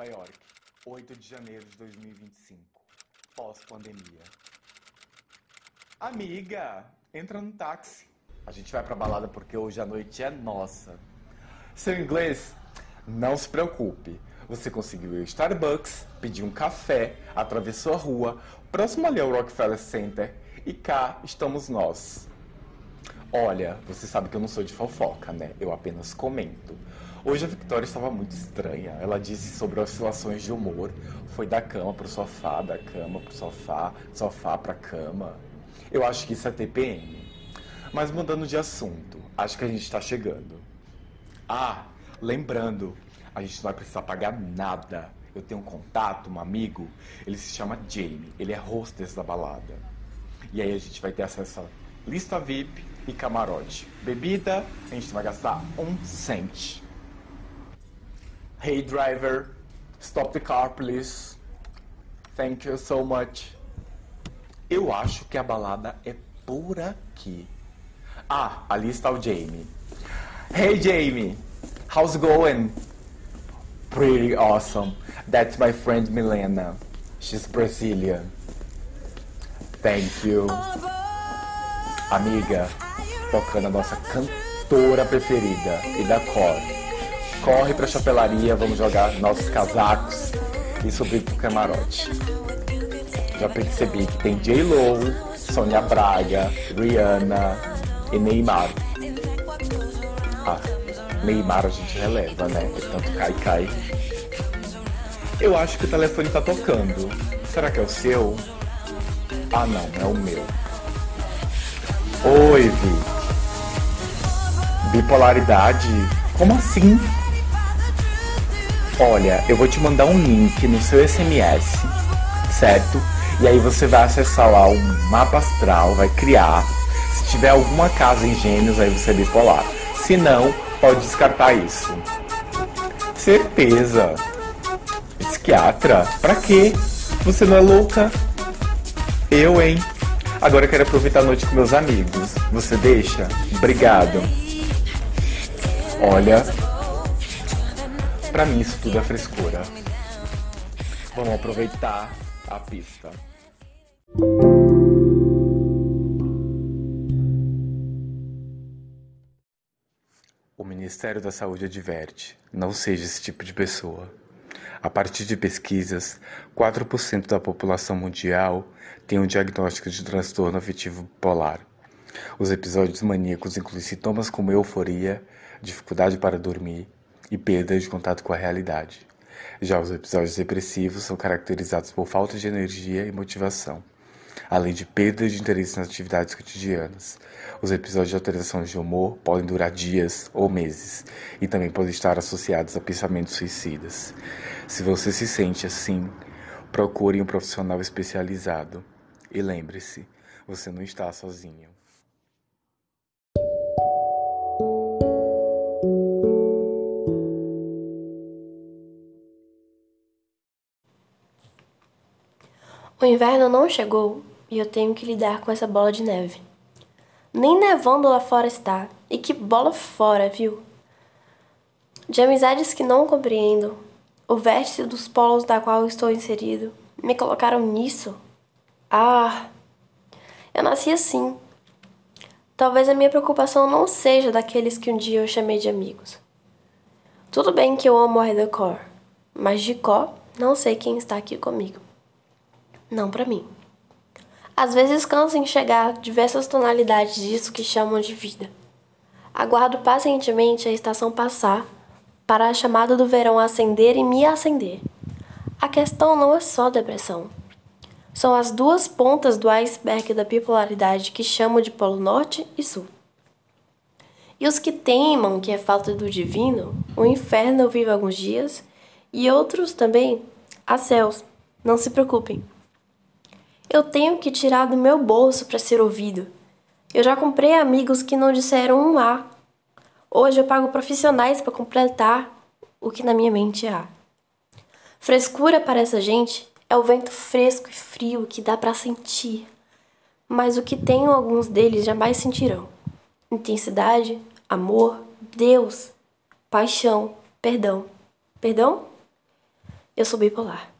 Nova York, 8 de janeiro de 2025, pós-pandemia. Amiga, entra no táxi. A gente vai pra balada porque hoje a noite é nossa. Seu inglês? Não se preocupe. Você conseguiu ir ao Starbucks, pediu um café, atravessou a rua, próximo ali ao Rockefeller Center, e cá estamos nós. Olha, você sabe que eu não sou de fofoca, né? Eu apenas comento. Hoje a Victoria estava muito estranha. Ela disse sobre oscilações de humor. Foi da cama pro sofá, da cama pro sofá, sofá pra cama. Eu acho que isso é TPM. Mas mudando de assunto, acho que a gente está chegando. Ah, lembrando, a gente não vai precisar pagar nada. Eu tenho um contato, um amigo, ele se chama Jamie, ele é hostess da balada. E aí a gente vai ter acesso a lista VIP e camarote. Bebida, a gente vai gastar um cent. Hey driver, stop the car please. Thank you so much. Eu acho que a balada é por aqui. Ah, ali está o Jamie. Hey Jamie, how's going? Pretty awesome. That's my friend Milena. She's Brazilian. Thank you. Amiga, tocando a nossa cantora preferida e da cor. Corre pra chapelaria, vamos jogar nossos casacos e subir pro camarote. Já percebi que tem J-Lo, Sônia Braga, Rihanna e Neymar. Ah, Neymar a gente releva, né? Tanto cai, cai. Eu acho que o telefone tá tocando. Será que é o seu? Ah, não, é o meu. Oi, Vi. Bipolaridade? Como assim? Olha, eu vou te mandar um link no seu SMS, certo? E aí você vai acessar lá o mapa astral, vai criar. Se tiver alguma casa em gêmeos, aí você é bipolar. Se não, pode descartar isso. Certeza. Psiquiatra? Pra quê? Você não é louca? Eu, hein? Agora eu quero aproveitar a noite com meus amigos. Você deixa? Obrigado. Olha, pra mim isso tudo é frescura. Vamos aproveitar a pista. O Ministério da Saúde adverte: não seja esse tipo de pessoa. A partir de pesquisas, 4% da população mundial tem um diagnóstico de transtorno afetivo bipolar. Os episódios maníacos incluem sintomas como euforia, dificuldade para dormir e perda de contato com a realidade. Já os episódios depressivos são caracterizados por falta de energia e motivação, além de perda de interesse nas atividades cotidianas. Os episódios de alteração de humor podem durar dias ou meses e também podem estar associados a pensamentos suicidas. Se você se sente assim, procure um profissional especializado. E lembre-se, você não está sozinho. O inverno não chegou e eu tenho que lidar com essa bola de neve. Nem nevando lá fora está. E que bola fora, viu? De amizades que não compreendo, o vértice dos polos da qual estou inserido, me colocaram nisso? Ah, eu nasci assim. Talvez a minha preocupação não seja daqueles que um dia eu chamei de amigos. Tudo bem que eu amo a Redecor, mas de có não sei quem está aqui comigo. Não para mim. Às vezes canso em chegar diversas tonalidades disso que chamam de vida. Aguardo pacientemente a estação passar para a chamada do verão acender e me acender. A questão não é só depressão. São as duas pontas do iceberg da bipolaridade que chamo de Polo Norte e Sul. E os que teimam que é falta do divino, o inferno vive alguns dias, e outros também, há céus. Não se preocupem. Eu tenho que tirar do meu bolso para ser ouvido. Eu já comprei amigos que não disseram um A. Hoje eu pago profissionais para completar o que na minha mente há. Frescura para essa gente é o vento fresco e frio que dá para sentir, mas o que tenho alguns deles jamais sentirão: intensidade, amor, Deus, paixão, perdão. Perdão? Eu sou bipolar.